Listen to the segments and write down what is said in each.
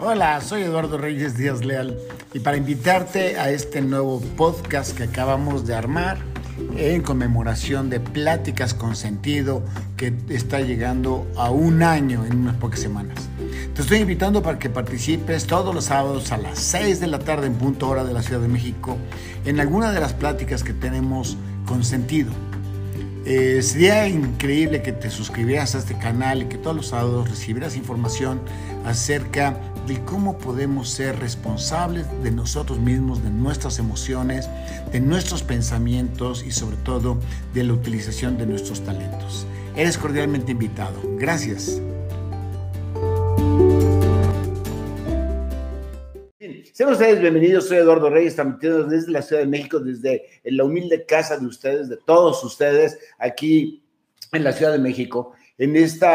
Hola, soy Eduardo Reyes Díaz Leal y para invitarte a este nuevo podcast que acabamos de armar en conmemoración de Pláticas con Sentido que está llegando a un año en unas pocas semanas. Te estoy invitando para que participes todos los sábados a las 6 de la tarde en punto hora de la Ciudad de México en alguna de las pláticas que tenemos con sentido. Eh, sería increíble que te suscribieras a este canal y que todos los sábados recibieras información acerca de cómo podemos ser responsables de nosotros mismos, de nuestras emociones, de nuestros pensamientos y sobre todo de la utilización de nuestros talentos. Eres cordialmente invitado. Gracias. Sean ustedes bienvenidos, soy Eduardo Reyes, transmitiendo desde la Ciudad de México, desde la humilde casa de ustedes, de todos ustedes, aquí en la Ciudad de México, en este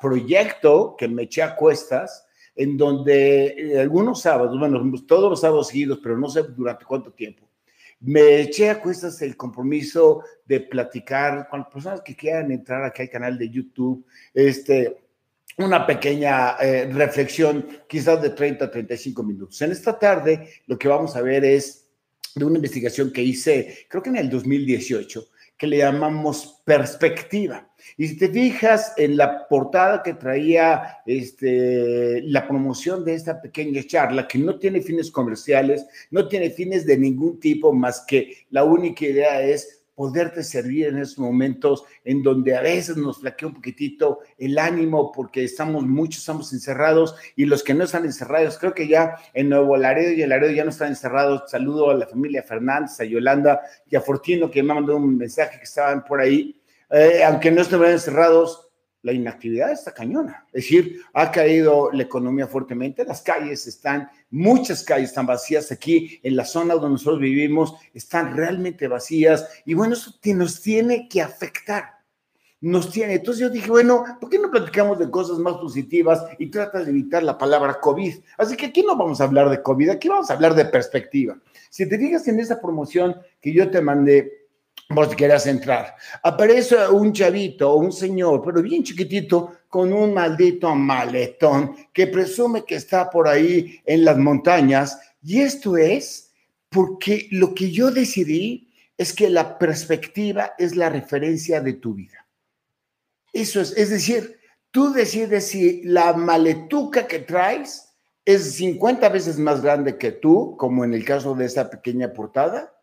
proyecto que me eché a cuestas, en donde eh, algunos sábados, bueno, todos los sábados seguidos, pero no sé durante cuánto tiempo, me eché a cuestas el compromiso de platicar con personas que quieran entrar aquí al canal de YouTube, este, una pequeña eh, reflexión, quizás de 30 a 35 minutos. En esta tarde lo que vamos a ver es de una investigación que hice, creo que en el 2018, que le llamamos perspectiva. Y si te fijas en la portada que traía este, la promoción de esta pequeña charla, que no tiene fines comerciales, no tiene fines de ningún tipo, más que la única idea es poderte servir en esos momentos en donde a veces nos flaquea un poquitito el ánimo porque estamos muchos, estamos encerrados y los que no están encerrados, creo que ya en Nuevo Laredo y el Laredo ya no están encerrados. Saludo a la familia Fernández, a Yolanda y a Fortino que me mandó un mensaje que estaban por ahí. Eh, aunque no estuvieran encerrados, la inactividad está cañona. Es decir, ha caído la economía fuertemente, las calles están, muchas calles están vacías aquí, en la zona donde nosotros vivimos, están realmente vacías. Y bueno, eso nos tiene que afectar. Nos tiene. Entonces yo dije, bueno, ¿por qué no platicamos de cosas más positivas y tratas de evitar la palabra COVID? Así que aquí no vamos a hablar de COVID, aquí vamos a hablar de perspectiva. Si te fijas en esa promoción que yo te mandé, vos quieras entrar. Aparece un chavito, un señor, pero bien chiquitito, con un maldito maletón que presume que está por ahí en las montañas. Y esto es porque lo que yo decidí es que la perspectiva es la referencia de tu vida. Eso es, es decir, tú decides si la maletuca que traes es 50 veces más grande que tú, como en el caso de esa pequeña portada,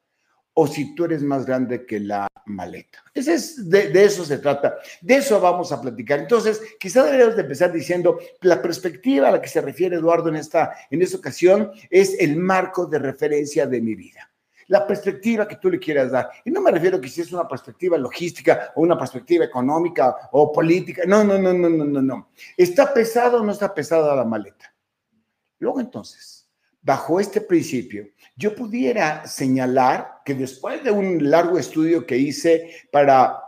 o si tú eres más grande que la maleta. Ese es, de, eso se trata, de eso vamos a platicar. Entonces, quizá deberíamos de empezar diciendo, la perspectiva a la que se refiere Eduardo en esta, en esta ocasión es el marco de referencia de mi vida. La perspectiva que tú le quieras dar. Y no me refiero a que si es una perspectiva logística o una perspectiva económica o política. No, no, no, no, no, no, no. ¿Está pesado o no está pesada la maleta? Luego entonces, bajo este principio, yo pudiera señalar que después de un largo estudio que hice para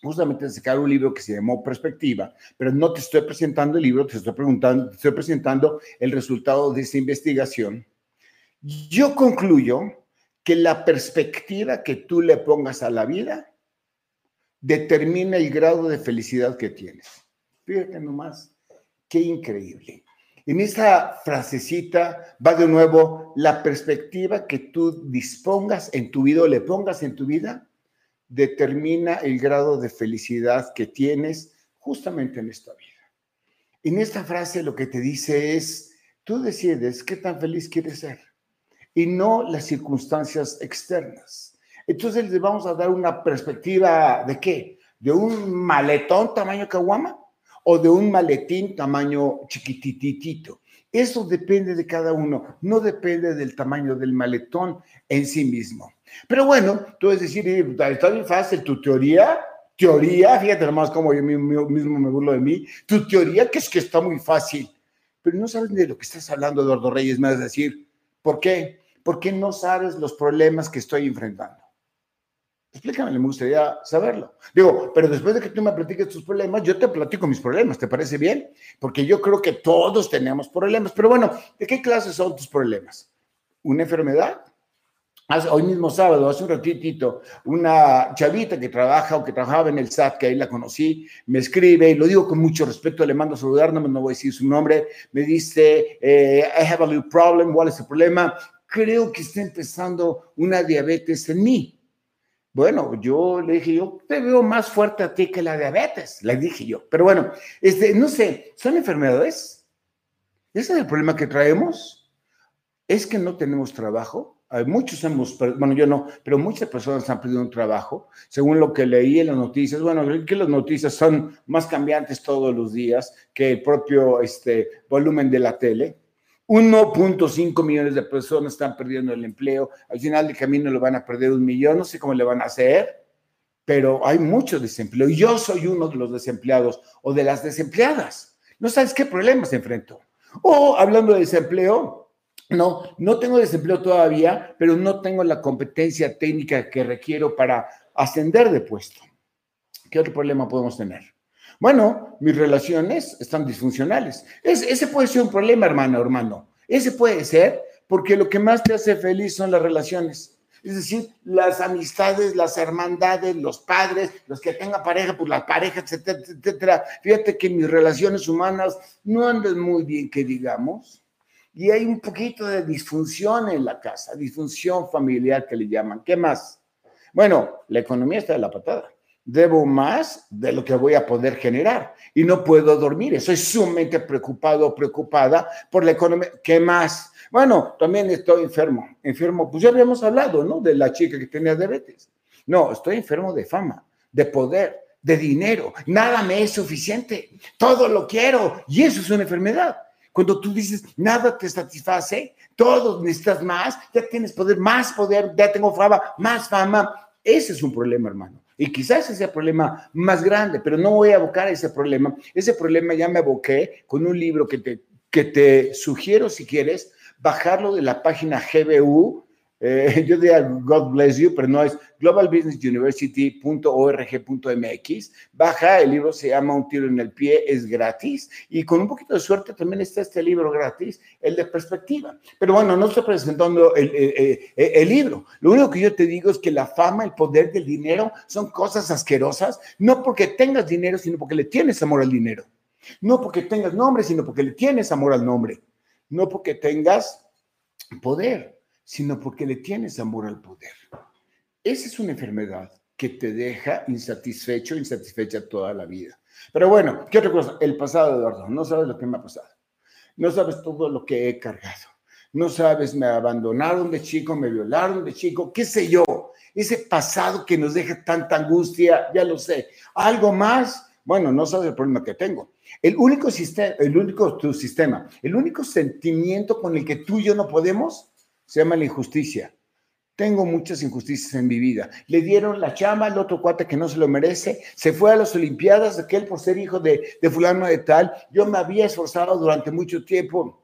justamente sacar un libro que se llamó Perspectiva, pero no te estoy presentando el libro, te estoy preguntando, estoy presentando el resultado de esa investigación. Yo concluyo que la perspectiva que tú le pongas a la vida determina el grado de felicidad que tienes. Fíjate nomás, qué increíble. En esa frasecita va de nuevo la perspectiva que tú dispongas en tu vida o le pongas en tu vida, determina el grado de felicidad que tienes justamente en esta vida. En esta frase lo que te dice es, tú decides qué tan feliz quieres ser y no las circunstancias externas. Entonces le vamos a dar una perspectiva de qué? ¿De un maletón tamaño caguama? O de un maletín tamaño chiquititito. Eso depende de cada uno, no depende del tamaño del maletón en sí mismo. Pero bueno, tú puedes decir, está bien fácil, tu teoría, teoría, fíjate nomás cómo yo mismo me burlo de mí, tu teoría que es que está muy fácil, pero no sabes de lo que estás hablando, Eduardo Reyes, me vas a decir, ¿por qué? Porque no sabes los problemas que estoy enfrentando. Explícame, me gustaría saberlo. Digo, pero después de que tú me platiques tus problemas, yo te platico mis problemas, ¿te parece bien? Porque yo creo que todos tenemos problemas. Pero bueno, ¿de qué clase son tus problemas? ¿Una enfermedad? hoy mismo sábado, hace un ratitito, una chavita que trabaja o que trabajaba en el SAT, que ahí la conocí, me escribe, y lo digo con mucho respeto, le mando a saludar, no, no voy a decir su nombre, me dice, eh, I have a little problem, ¿cuál es el problema? Creo que está empezando una diabetes en mí. Bueno, yo le dije, yo te veo más fuerte a ti que la diabetes, le dije yo. Pero bueno, este, no sé, son enfermedades. Ese es el problema que traemos. Es que no tenemos trabajo muchos hemos, bueno, yo no, pero muchas personas han perdido un trabajo, según lo que leí en las noticias. Bueno, que las noticias son más cambiantes todos los días que el propio este, volumen de la tele. 1.5 millones de personas están perdiendo el empleo. Al final del camino lo van a perder un millón. No sé cómo le van a hacer, pero hay mucho desempleo. Yo soy uno de los desempleados o de las desempleadas. No sabes qué problemas enfrento. O hablando de desempleo, no, no tengo desempleo todavía, pero no tengo la competencia técnica que requiero para ascender de puesto. ¿Qué otro problema podemos tener? Bueno, mis relaciones están disfuncionales. ese puede ser un problema, hermano, hermano. Ese puede ser porque lo que más te hace feliz son las relaciones. Es decir, las amistades, las hermandades, los padres, los que tengan pareja, pues las parejas, etcétera, etcétera. Fíjate que mis relaciones humanas no andan muy bien, que digamos y hay un poquito de disfunción en la casa, disfunción familiar que le llaman. ¿Qué más? Bueno, la economía está de la patada. Debo más de lo que voy a poder generar y no puedo dormir. Estoy sumamente preocupado, preocupada por la economía. ¿Qué más? Bueno, también estoy enfermo. Enfermo, pues ya habíamos hablado, ¿no? De la chica que tenía diabetes. No, estoy enfermo de fama, de poder, de dinero. Nada me es suficiente. Todo lo quiero y eso es una enfermedad. Cuando tú dices, nada te satisface, todo necesitas más, ya tienes poder, más poder, ya tengo fama, más fama. Ese es un problema, hermano. Y quizás ese sea el problema más grande, pero no voy a abocar ese problema. Ese problema ya me aboqué con un libro que te, que te sugiero, si quieres, bajarlo de la página GBU eh, yo diría God bless you, pero no es globalbusinessuniversity.org.mx. Baja, el libro se llama Un tiro en el pie, es gratis y con un poquito de suerte también está este libro gratis, el de perspectiva. Pero bueno, no estoy presentando el, el libro. Lo único que yo te digo es que la fama, el poder del dinero son cosas asquerosas, no porque tengas dinero, sino porque le tienes amor al dinero. No porque tengas nombre, sino porque le tienes amor al nombre. No porque tengas poder sino porque le tienes amor al poder. Esa es una enfermedad que te deja insatisfecho, insatisfecha toda la vida. Pero bueno, ¿qué otra cosa? El pasado, Eduardo, no sabes lo que me ha pasado. No sabes todo lo que he cargado. No sabes, me abandonaron de chico, me violaron de chico, qué sé yo. Ese pasado que nos deja tanta angustia, ya lo sé. Algo más, bueno, no sabes el problema que tengo. El único sistema, el único tu sistema, el único sentimiento con el que tú y yo no podemos se llama la injusticia. Tengo muchas injusticias en mi vida. Le dieron la chamba al otro cuate que no se lo merece, se fue a las Olimpiadas, aquel por ser hijo de, de fulano de tal. Yo me había esforzado durante mucho tiempo.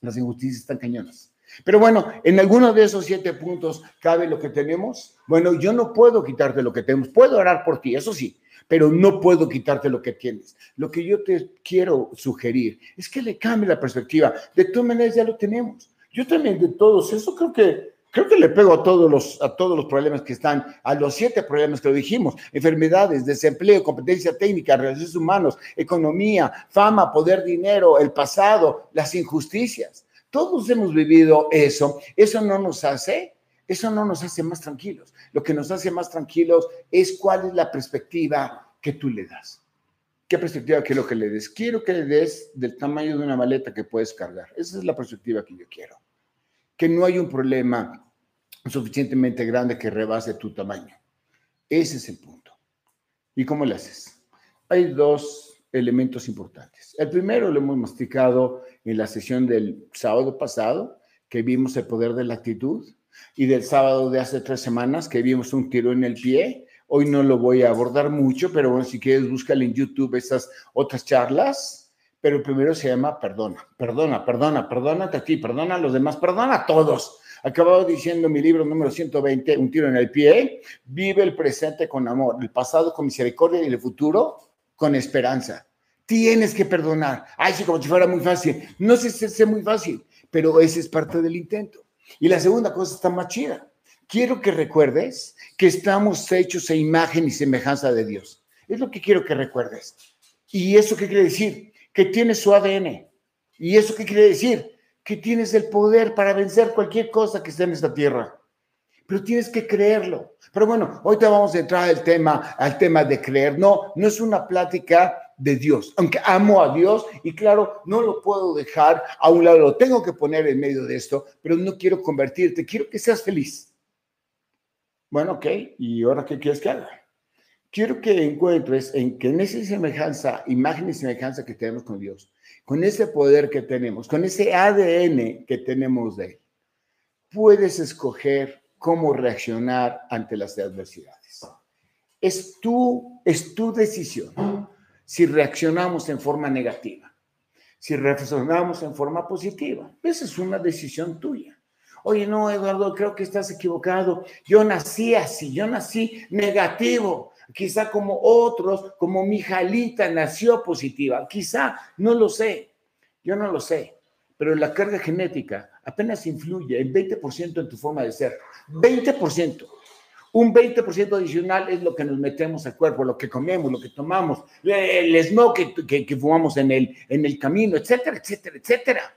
Las injusticias están cañonas. Pero bueno, en alguno de esos siete puntos cabe lo que tenemos. Bueno, yo no puedo quitarte lo que tenemos. Puedo orar por ti, eso sí, pero no puedo quitarte lo que tienes. Lo que yo te quiero sugerir es que le cambie la perspectiva. De todas maneras, ya lo tenemos. Yo también de todos, eso creo que creo que le pego a todos los a todos los problemas que están, a los siete problemas que lo dijimos, enfermedades, desempleo, competencia técnica, relaciones humanos, economía, fama, poder, dinero, el pasado, las injusticias. Todos hemos vivido eso. Eso no nos hace eso no nos hace más tranquilos. Lo que nos hace más tranquilos es cuál es la perspectiva que tú le das. ¿Qué perspectiva quiero que le des? Quiero que le des del tamaño de una maleta que puedes cargar. Esa es la perspectiva que yo quiero. Que no hay un problema suficientemente grande que rebase tu tamaño. Ese es el punto. ¿Y cómo le haces? Hay dos elementos importantes. El primero lo hemos masticado en la sesión del sábado pasado, que vimos el poder de la actitud, y del sábado de hace tres semanas, que vimos un tiro en el pie, Hoy no lo voy a abordar mucho, pero bueno, si quieres, búscale en YouTube esas otras charlas. Pero primero se llama perdona, perdona, perdona, perdónate a ti, perdona a los demás, perdona a todos. Acabado diciendo mi libro número 120, Un tiro en el pie, vive el presente con amor, el pasado con misericordia y el futuro con esperanza. Tienes que perdonar. Ay, sí, como si fuera muy fácil. No sé si es muy fácil, pero ese es parte del intento. Y la segunda cosa está más chida quiero que recuerdes que estamos hechos a imagen y semejanza de Dios. Es lo que quiero que recuerdes. ¿Y eso qué quiere decir? Que tienes su ADN. ¿Y eso qué quiere decir? Que tienes el poder para vencer cualquier cosa que esté en esta tierra. Pero tienes que creerlo. Pero bueno, hoy te vamos a entrar al tema, al tema de creer. No, no es una plática de Dios, aunque amo a Dios y claro, no lo puedo dejar a un lado, lo tengo que poner en medio de esto, pero no quiero convertirte, quiero que seas feliz. Bueno, ok, ¿y ahora qué quieres que haga? Quiero que encuentres en que en esa semejanza, imagen y semejanza que tenemos con Dios, con ese poder que tenemos, con ese ADN que tenemos de Él, puedes escoger cómo reaccionar ante las adversidades. Es tu, es tu decisión si reaccionamos en forma negativa, si reaccionamos en forma positiva. Esa es una decisión tuya. Oye, no, Eduardo, creo que estás equivocado. Yo nací así, yo nací negativo. Quizá como otros, como mi Jalita nació positiva. Quizá, no lo sé. Yo no lo sé. Pero la carga genética apenas influye el 20% en tu forma de ser. 20%. Un 20% adicional es lo que nos metemos al cuerpo, lo que comemos, lo que tomamos, el smoke que, que, fumamos en el, en el camino, etcétera, etcétera, etcétera.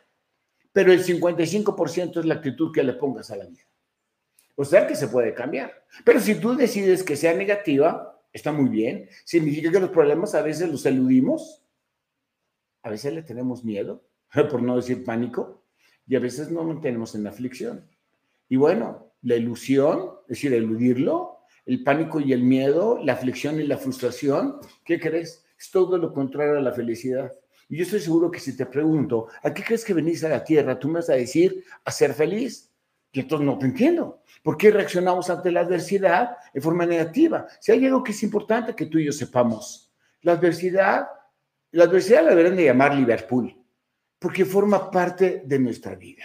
Pero el 55% es la actitud que le pongas a la vida. O sea que se puede cambiar. Pero si tú decides que sea negativa, está muy bien. Significa que los problemas a veces los eludimos, a veces le tenemos miedo, por no decir pánico, y a veces no nos tenemos en aflicción. Y bueno, la ilusión, es decir, eludirlo, el pánico y el miedo, la aflicción y la frustración, ¿qué crees? Es todo lo contrario a la felicidad. Y yo estoy seguro que si te pregunto, ¿a qué crees que venís a la tierra? Tú me vas a decir, a ser feliz. Y entonces no te entiendo. ¿Por qué reaccionamos ante la adversidad en forma negativa? Si hay algo que es importante que tú y yo sepamos, la adversidad, la adversidad la deberían de llamar Liverpool, porque forma parte de nuestra vida.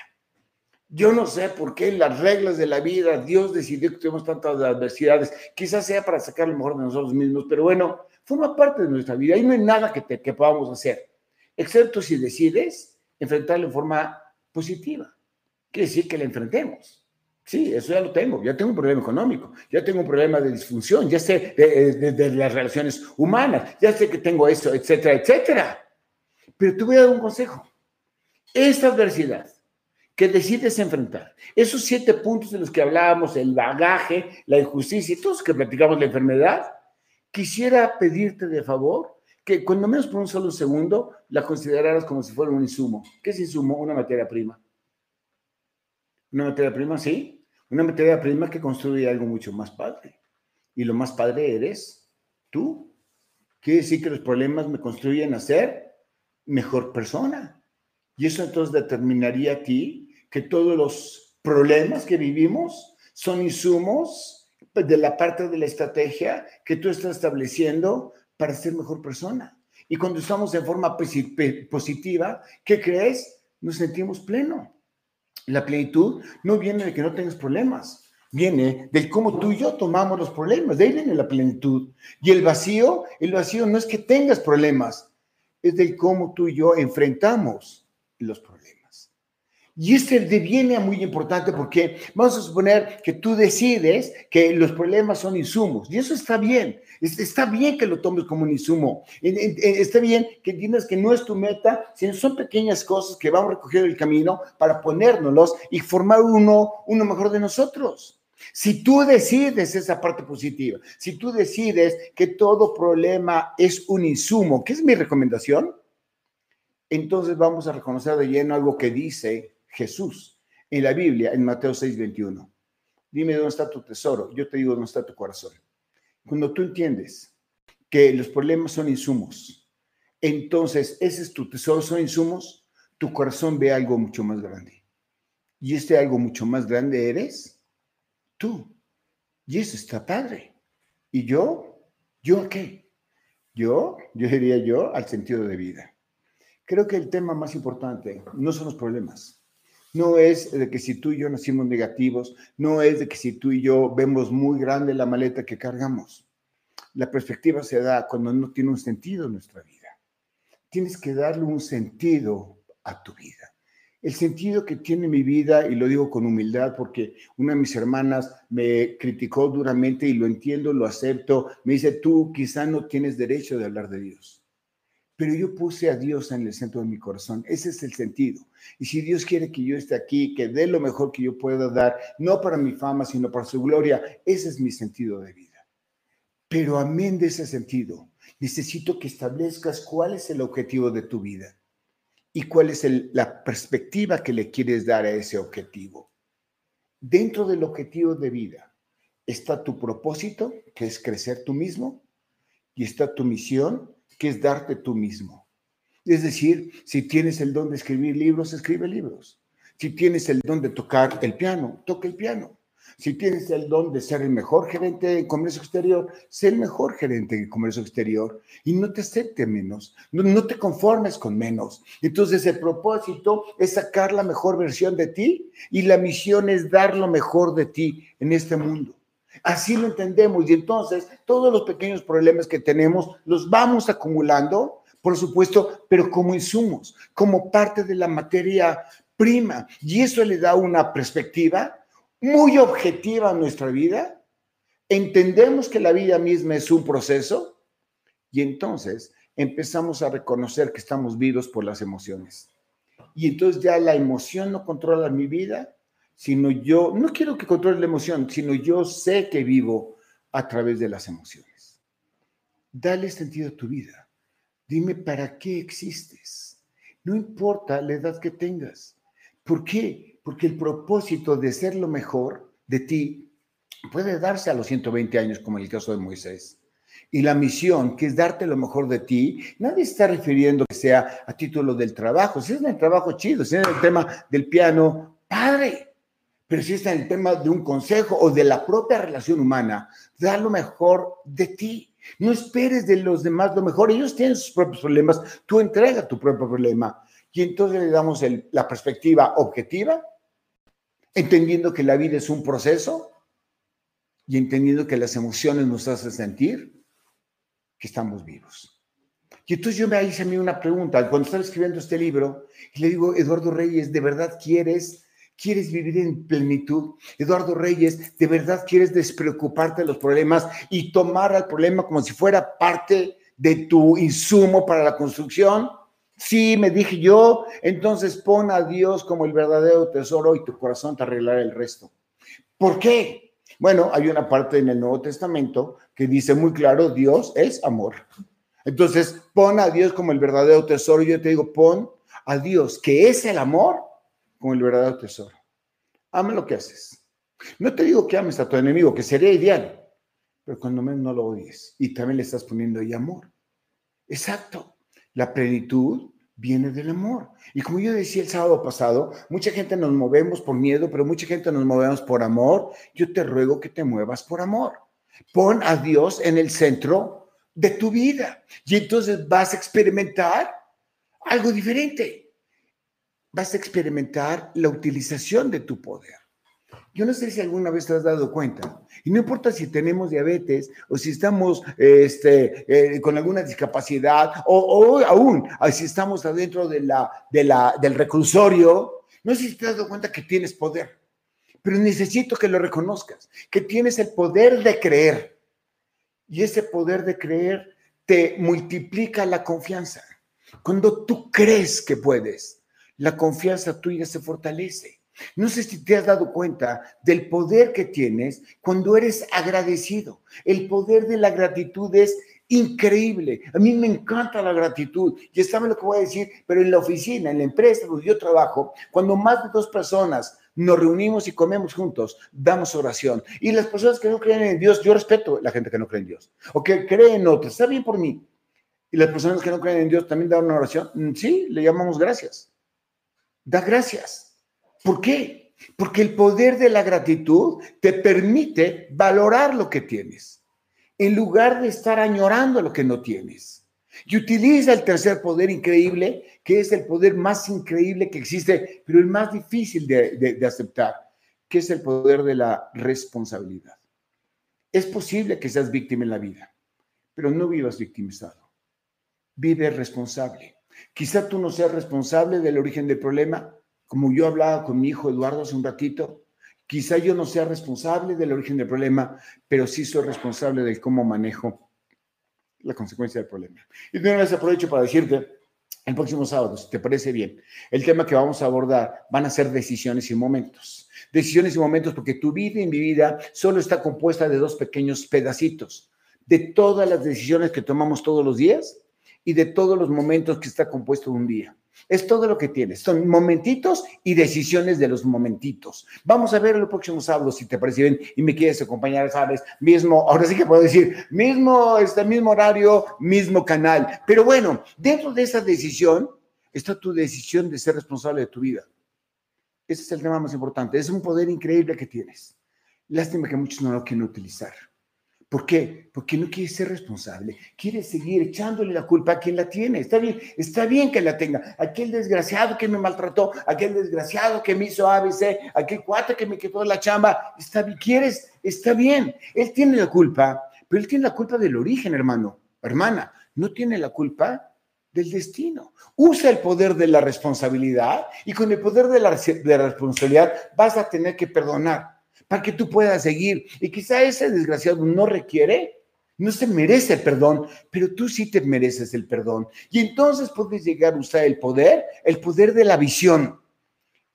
Yo no sé por qué las reglas de la vida, Dios decidió que tenemos tantas adversidades. Quizás sea para sacar lo mejor de nosotros mismos, pero bueno, forma parte de nuestra vida y no hay nada que, te, que podamos hacer, excepto si decides enfrentarlo en forma positiva. Quiere decir que la enfrentemos. Sí, eso ya lo tengo. Ya tengo un problema económico, ya tengo un problema de disfunción, ya sé de, de las relaciones humanas, ya sé que tengo eso, etcétera, etcétera. Pero te voy a dar un consejo. Esta adversidad que decides enfrentar. Esos siete puntos de los que hablábamos, el bagaje, la injusticia y todos que platicamos la enfermedad, quisiera pedirte de favor que cuando menos por un solo segundo la consideraras como si fuera un insumo. ¿Qué es insumo? Una materia prima. Una materia prima, sí. Una materia prima que construye algo mucho más padre. Y lo más padre eres tú. Quiere decir que los problemas me construyen a ser mejor persona. Y eso entonces determinaría a ti que todos los problemas que vivimos son insumos de la parte de la estrategia que tú estás estableciendo para ser mejor persona. Y cuando estamos en forma positiva, ¿qué crees? Nos sentimos pleno. La plenitud no viene de que no tengas problemas, viene del cómo tú y yo tomamos los problemas. De ahí viene la plenitud. Y el vacío, el vacío no es que tengas problemas, es del cómo tú y yo enfrentamos los problemas. Y este deviene muy importante porque vamos a suponer que tú decides que los problemas son insumos. Y eso está bien. Está bien que lo tomes como un insumo. Está bien que entiendas que no es tu meta, sino son pequeñas cosas que vamos a recoger el camino para ponérnoslos y formar uno, uno mejor de nosotros. Si tú decides esa parte positiva, si tú decides que todo problema es un insumo, ¿qué es mi recomendación? Entonces vamos a reconocer de lleno algo que dice Jesús en la Biblia, en Mateo 6, 21. Dime dónde está tu tesoro, yo te digo dónde está tu corazón. Cuando tú entiendes que los problemas son insumos, entonces ese es tu tesoro, son insumos, tu corazón ve algo mucho más grande. Y este algo mucho más grande eres tú. Y eso está padre. ¿Y yo? ¿Yo a qué? Yo, yo diría yo, al sentido de vida. Creo que el tema más importante no son los problemas, no es de que si tú y yo nacimos negativos, no es de que si tú y yo vemos muy grande la maleta que cargamos. La perspectiva se da cuando no tiene un sentido en nuestra vida. Tienes que darle un sentido a tu vida. El sentido que tiene mi vida, y lo digo con humildad porque una de mis hermanas me criticó duramente y lo entiendo, lo acepto, me dice, tú quizá no tienes derecho de hablar de Dios pero yo puse a Dios en el centro de mi corazón. Ese es el sentido. Y si Dios quiere que yo esté aquí, que dé lo mejor que yo pueda dar, no para mi fama, sino para su gloria, ese es mi sentido de vida. Pero amén de ese sentido, necesito que establezcas cuál es el objetivo de tu vida y cuál es la perspectiva que le quieres dar a ese objetivo. Dentro del objetivo de vida está tu propósito, que es crecer tú mismo, y está tu misión, que es darte tú mismo. Es decir, si tienes el don de escribir libros, escribe libros. Si tienes el don de tocar el piano, toca el piano. Si tienes el don de ser el mejor gerente de comercio exterior, sé el mejor gerente de comercio exterior y no te acepte menos, no, no, te conformes con menos. Entonces el propósito es sacar la mejor versión de ti y la misión es dar lo mejor de ti en este mundo. Así lo entendemos y entonces todos los pequeños problemas que tenemos los vamos acumulando, por supuesto, pero como insumos, como parte de la materia prima. Y eso le da una perspectiva muy objetiva a nuestra vida. Entendemos que la vida misma es un proceso y entonces empezamos a reconocer que estamos vivos por las emociones. Y entonces ya la emoción no controla mi vida, sino yo, no quiero que controle la emoción, sino yo sé que vivo a través de las emociones. Dale sentido a tu vida. Dime para qué existes. No importa la edad que tengas. ¿Por qué? Porque el propósito de ser lo mejor de ti puede darse a los 120 años, como en el caso de Moisés. Y la misión, que es darte lo mejor de ti, nadie está refiriendo que sea a título del trabajo. Si es el trabajo chido, si es el tema del piano, padre pero si está en el tema de un consejo o de la propia relación humana, da lo mejor de ti. No esperes de los demás lo mejor. Ellos tienen sus propios problemas. Tú entrega tu propio problema. Y entonces le damos la perspectiva objetiva, entendiendo que la vida es un proceso y entendiendo que las emociones nos hacen sentir que estamos vivos. Y entonces yo me hice a mí una pregunta cuando estaba escribiendo este libro y le digo, Eduardo Reyes, ¿de verdad quieres ¿Quieres vivir en plenitud? Eduardo Reyes, ¿de verdad quieres despreocuparte de los problemas y tomar al problema como si fuera parte de tu insumo para la construcción? Sí, me dije yo, entonces pon a Dios como el verdadero tesoro y tu corazón te arreglará el resto. ¿Por qué? Bueno, hay una parte en el Nuevo Testamento que dice muy claro, Dios es amor. Entonces, pon a Dios como el verdadero tesoro. Yo te digo, pon a Dios, que es el amor, como el verdadero tesoro. Ama lo que haces. No te digo que ames a tu enemigo, que sería ideal, pero cuando menos no lo odies y también le estás poniendo ahí amor. Exacto. La plenitud viene del amor. Y como yo decía el sábado pasado, mucha gente nos movemos por miedo, pero mucha gente nos movemos por amor. Yo te ruego que te muevas por amor. Pon a Dios en el centro de tu vida y entonces vas a experimentar algo diferente vas a experimentar la utilización de tu poder. Yo no sé si alguna vez te has dado cuenta, y no importa si tenemos diabetes o si estamos este, eh, con alguna discapacidad o, aún si estamos adentro de la, de la, del reclusorio, no sé si te has dado cuenta que tienes poder, pero necesito que lo reconozcas, que tienes el poder de creer. Y ese poder de creer te multiplica la confianza. Cuando tú crees que puedes, la confianza tuya se fortalece. No sé si te has dado cuenta del poder que tienes cuando eres agradecido. El poder de la gratitud es increíble. A mí me encanta la gratitud. Y saben lo que voy a decir, pero en la oficina, en la empresa donde yo trabajo, cuando más de dos personas nos reunimos y comemos juntos, damos oración. Y las personas que no creen en Dios, yo respeto a la gente que no cree en Dios o que cree en otros, está bien por mí. Y las personas que no creen en Dios también dan una oración. Mm, sí, le llamamos gracias da gracias. ¿Por qué? Porque el poder de la gratitud te permite valorar lo que tienes, en lugar de estar añorando lo que no tienes. Y utiliza el tercer poder increíble, que es el poder más increíble que existe, pero el más difícil de, aceptar, que es el poder de la responsabilidad. Es posible que seas víctima en la vida, pero no vivas victimizado. Vive responsable. Quizá tú no seas responsable del origen del problema, como yo hablaba con mi hijo Eduardo hace un ratito, quizá yo no sea responsable del origen del problema, pero sí soy responsable de cómo manejo la consecuencia del problema. Y de una vez aprovecho para decirte, el próximo sábado, si te parece bien, el tema que vamos a abordar van a ser decisiones y momentos. Decisiones y momentos porque tu vida y mi vida solo está compuesta de dos pequeños pedacitos. De todas las decisiones que tomamos todos los días, y de todos los momentos que está compuesto un día. Es todo lo que tienes. Son momentitos y decisiones de los momentitos. Vamos a ver el próximo sábado, si te parece bien, y me quieres acompañar, sabes, mismo, ahora sí que puedo decir, mismo, este mismo horario, mismo canal. Pero bueno, dentro de esa decisión está tu decisión de ser responsable de tu vida. Ese es el tema más importante. Es un poder increíble que tienes. Lástima que muchos no lo quieren utilizar. ¿Por qué? Porque no quiere ser responsable, quiere seguir echándole la culpa a quien la tiene. Está bien, está bien que la tenga. Aquel desgraciado que me maltrató, aquel desgraciado que me hizo ABC, aquel cuate que me quitó la chamba, está bien, quieres, está bien. Él tiene la culpa, pero él tiene la culpa del origen, hermano, hermana. No tiene la culpa del destino. Usa el poder de la responsabilidad y con el poder de la, de la responsabilidad vas a tener que perdonar para que tú puedas seguir. Y quizá ese desgraciado no requiere, no se merece el perdón, pero tú sí te mereces el perdón. Y entonces puedes llegar a usar el poder, el poder de la visión.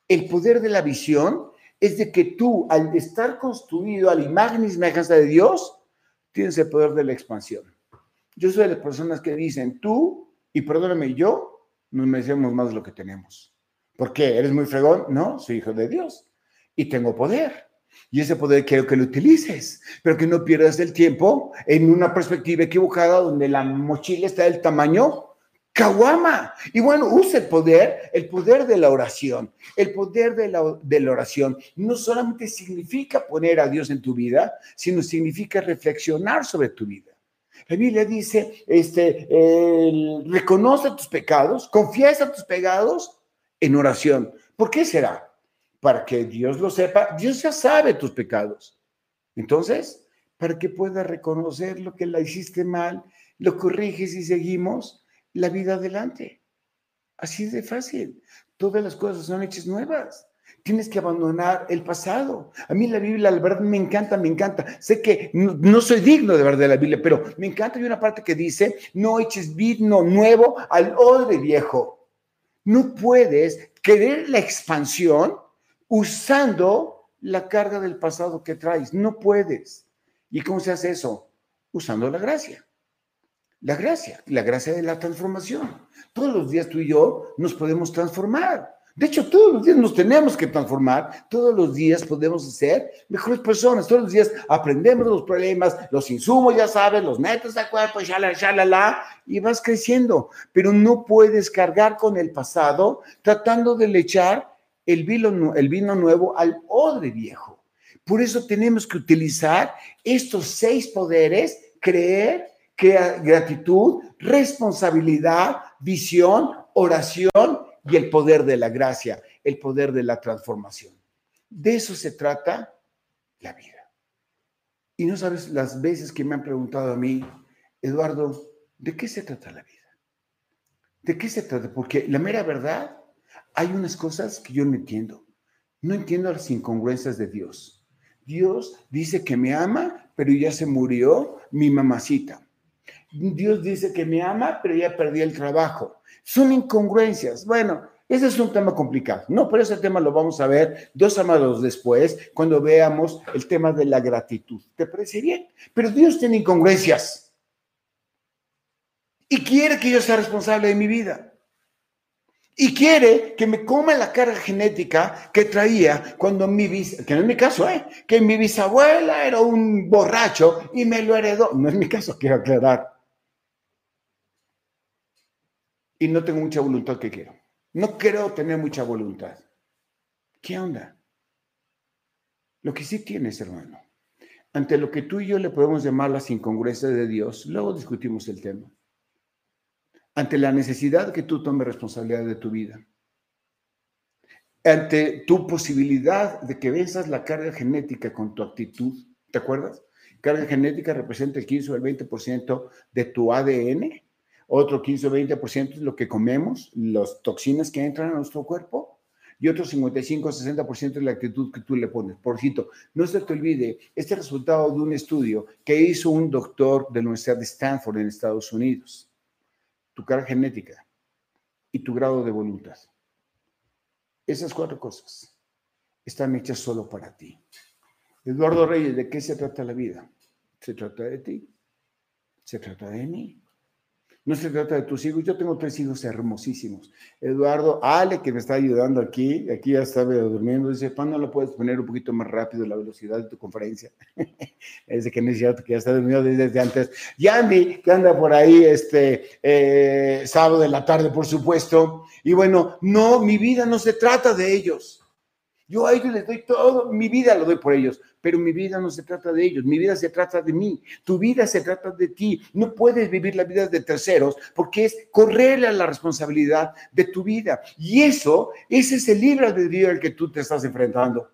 El poder de la visión es de que tú, al estar construido a la imagen y semejanza de Dios, tienes el poder de la expansión. Yo soy de las personas que dicen, tú, y perdóname, yo, nos merecemos más de lo que tenemos. ¿Por qué? ¿Eres muy fregón? No, soy hijo de Dios y tengo poder. Y ese poder quiero que lo utilices, pero que no pierdas el tiempo en una perspectiva equivocada donde la mochila está del tamaño caguama. Y bueno, usa el poder, el poder de la oración. El poder de la, de la oración no solamente significa poner a Dios en tu vida, sino significa reflexionar sobre tu vida. La Biblia dice, este, reconoce tus pecados, confiesa tus pecados en oración. ¿Por qué será? Para que Dios lo sepa, Dios ya sabe tus pecados. Entonces, para que puedas reconocer lo que la hiciste mal, lo corriges y seguimos la vida adelante. Así de fácil. Todas las cosas son hechas nuevas. Tienes que abandonar el pasado. A mí la Biblia, la verdad, me encanta, me encanta. Sé que no, soy digno de verdad de la Biblia, pero me encanta. Hay una parte que dice, no eches vino nuevo al odre viejo. No puedes querer la expansión usando la carga del pasado que traes. No puedes. ¿Y cómo se hace eso? Usando la gracia. La gracia, la gracia de la transformación. Todos los días tú y yo nos podemos transformar. De hecho, todos los días nos tenemos que transformar, todos los días podemos ser mejores personas, todos los días aprendemos los problemas, los insumos, ya sabes, los metes a cuerpo, shalala, shalala, y vas creciendo. Pero no puedes cargar con el pasado tratando de le echar el vino, el vino nuevo al odre viejo. Por eso tenemos que utilizar estos seis poderes, creer, gratitud, responsabilidad, visión, oración y el poder de la gracia, el poder de la transformación. De eso se trata la vida. Y no sabes las veces que me han preguntado a mí, Eduardo, ¿de qué se trata la vida? ¿De qué se trata? Porque la mera verdad hay unas cosas que yo no entiendo. No entiendo las incongruencias de Dios. Dios dice que me ama, pero ya se murió mi mamacita. Dios dice que me ama, pero ya perdí el trabajo. Son incongruencias. Bueno, ese es un tema complicado. No, pero ese tema lo vamos a ver dos amados después, cuando veamos el tema de la gratitud. ¿Te parece bien? Pero Dios tiene incongruencias. Y quiere que yo sea responsable de mi vida y quiere que me coma la carga genética que traía cuando mi bis, que no es mi caso, ¿eh? que mi bisabuela era un borracho y me lo heredó. No es mi caso, quiero aclarar. Y no tengo mucha voluntad que quiero. No creo tener mucha voluntad. ¿Qué onda? Lo que sí tienes, hermano, ante lo que tú y yo le podemos llamar las incongruencias de Dios, luego discutimos el tema ante la necesidad que tú tomes responsabilidad de tu vida, ante tu posibilidad de que venzas la carga genética con tu actitud, ¿te acuerdas? Carga genética representa el 15 o el 20% de tu ADN, otro 15 o 20% es lo que comemos, las toxinas que entran a nuestro cuerpo, y otro 55-60% de la actitud que tú le pones. Por cierto, no se te olvide, este resultado de un estudio que hizo un doctor de la Universidad de Stanford en Estados Unidos. Tu cara genética y tu grado de voluntad. Esas cuatro cosas están hechas solo para ti. Eduardo Reyes, ¿de qué se trata la vida? Se trata de ti. Se trata de mí. No se trata de tus hijos. Yo tengo tres hijos hermosísimos. Eduardo, Ale, que me está ayudando aquí, aquí ya está durmiendo, dice, ¿cuándo lo puedes poner un poquito más rápido la velocidad de tu conferencia? es de que no que ya está durmiendo desde antes. Yandy, que anda por ahí este eh, sábado de la tarde, por supuesto. Y bueno, no, mi vida no se trata de ellos. Yo a ellos les doy todo, mi vida lo doy por ellos, pero mi vida no se trata de ellos, mi vida se trata de mí, tu vida se trata de ti. No puedes vivir la vida de terceros porque es correrle a la responsabilidad de tu vida. Y eso, ese es el libre albedrío al que tú te estás enfrentando.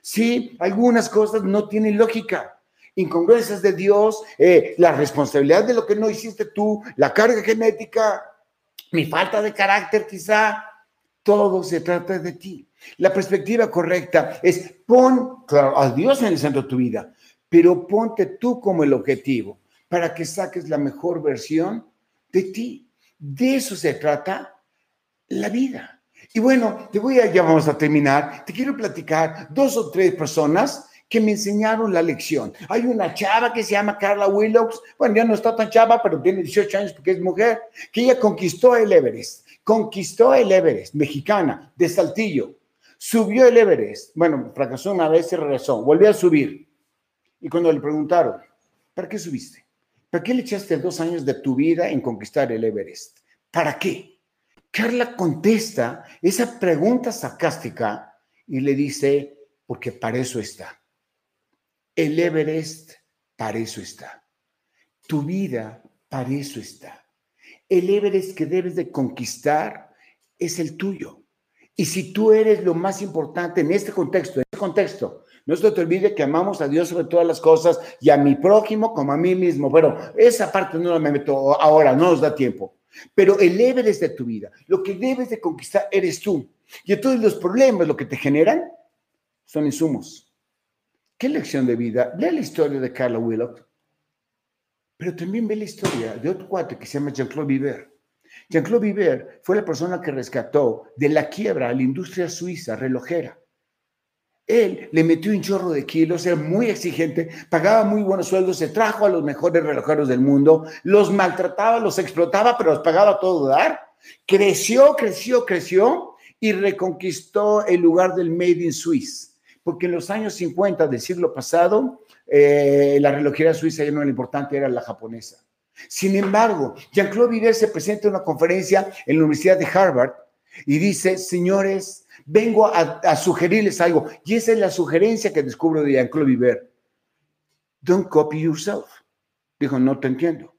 Sí, algunas cosas no tienen lógica. Incongruencias de Dios, eh, la responsabilidad de lo que no hiciste tú, la carga genética, mi falta de carácter quizá, todo se trata de ti. La perspectiva correcta es pon a Dios en el centro de tu vida, pero ponte tú como el objetivo para que saques la mejor versión de ti. De eso se trata la vida. Y bueno, te voy a, ya vamos a terminar. Te quiero platicar dos o tres personas que me enseñaron la lección. Hay una chava que se llama Carla Willows, bueno, ya no está tan chava, pero tiene 18 años porque es mujer, que ella conquistó el Everest, conquistó el Everest, mexicana, de Saltillo. Subió el Everest. Bueno, fracasó una vez y regresó. Volvió a subir. Y cuando le preguntaron, ¿para qué subiste? ¿Para qué le echaste dos años de tu vida en conquistar el Everest? ¿Para qué? Carla contesta esa pregunta sarcástica y le dice, porque para eso está. El Everest para eso está. Tu vida para eso está. El Everest que debes de conquistar es el tuyo. Y si tú eres lo más importante en este contexto, en este contexto, no se te olvide que amamos a Dios sobre todas las cosas y a mi prójimo como a mí mismo. Pero esa parte no la me meto ahora, no nos da tiempo. Pero el Everest de tu vida, lo que debes de conquistar eres tú. Y entonces los problemas, lo que te generan, son insumos. ¿Qué lección de vida? Lee la historia de Carla Willock, pero también ve la historia de otro cuate que se llama Jean-Claude Viver. Jean-Claude Viver fue la persona que rescató de la quiebra a la industria suiza relojera. Él le metió un chorro de kilos, era muy exigente, pagaba muy buenos sueldos, se trajo a los mejores relojeros del mundo, los maltrataba, los explotaba, pero los pagaba todo dar. Creció, creció, creció y reconquistó el lugar del Made in Swiss, porque en los años 50 del siglo pasado, eh, la relojería suiza ya no era importante, era la japonesa. Sin embargo, Jean-Claude Viver se presenta en una conferencia en la Universidad de Harvard y dice, señores, vengo a, sugerirles algo. Y esa es la sugerencia que descubro de Jean-Claude Viver. Don't copy yourself. Dijo, no te entiendo.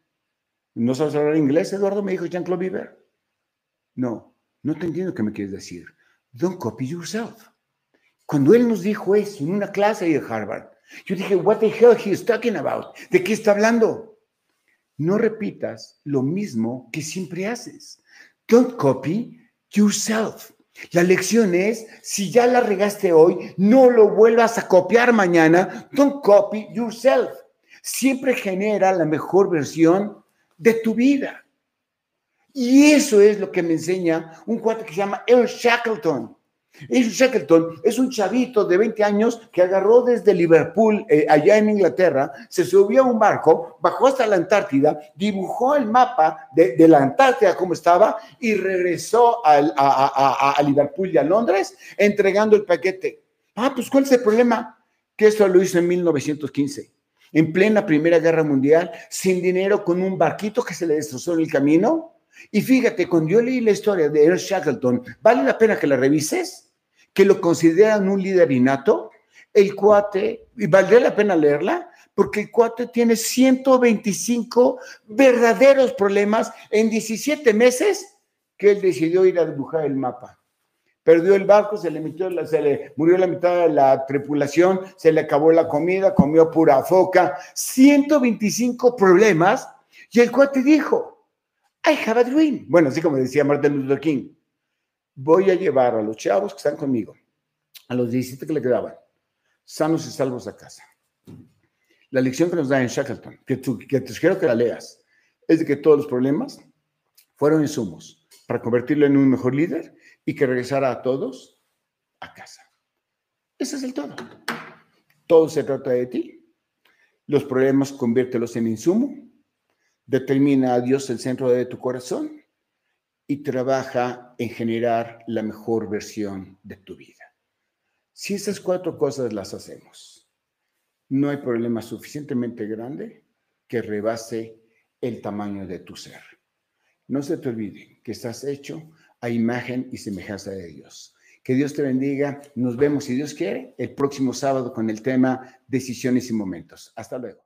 ¿No sabes hablar inglés, Eduardo? Me dijo Jean-Claude Viver. No, no te entiendo qué me quieres decir. Don't copy yourself. Cuando él nos dijo eso en una clase de Harvard, yo dije, what the hell he is talking about? ¿De qué está hablando? no repitas lo mismo que siempre haces. Don't copy yourself. La lección es, si ya la regaste hoy, no lo vuelvas a copiar mañana. Don't copy yourself. Siempre genera la mejor versión de tu vida. Y eso es lo que me enseña un cuate que se llama Eric Shackleton. Eric Shackleton es un chavito de 20 años que agarró desde Liverpool, eh, allá en Inglaterra, se subió a un barco, bajó hasta la Antártida, dibujó el mapa de, la Antártida como estaba y regresó a, Liverpool y a Londres entregando el paquete. Ah, pues ¿cuál es el problema? Que esto lo hizo en 1915, en plena Primera Guerra Mundial, sin dinero, con un barquito que se le destrozó en el camino. Y fíjate, cuando yo leí la historia de Eric Shackleton, ¿vale la pena que la revises? Que lo consideran un líder innato, el cuate, y valdría la pena leerla, porque el cuate tiene 125 verdaderos problemas en 17 meses que él decidió ir a dibujar el mapa. Perdió el barco, se le, metió, se le murió la mitad de la tripulación, se le acabó la comida, comió pura foca, 125 problemas, y el cuate dijo, I have a dream. Bueno, así como decía Martin Luther King, voy a llevar a los chavos que están conmigo, a los 17 que le quedaban, sanos y salvos a casa. La lección que nos da en Shackleton, que, tú, que te sugiero que la leas, es de que todos los problemas fueron insumos para convertirlo en un mejor líder y que regresara a todos a casa. Ese es el todo. Todo se trata de ti. Los problemas conviértelos en insumo. Determina a Dios el centro de tu corazón y trabaja en generar la mejor versión de tu vida. Si esas cuatro cosas las hacemos, no hay problema suficientemente grande que rebase el tamaño de tu ser. No se te olvide que estás hecho a imagen y semejanza de Dios. Que Dios te bendiga. Nos vemos, si Dios quiere, el próximo sábado con el tema decisiones y momentos. Hasta luego.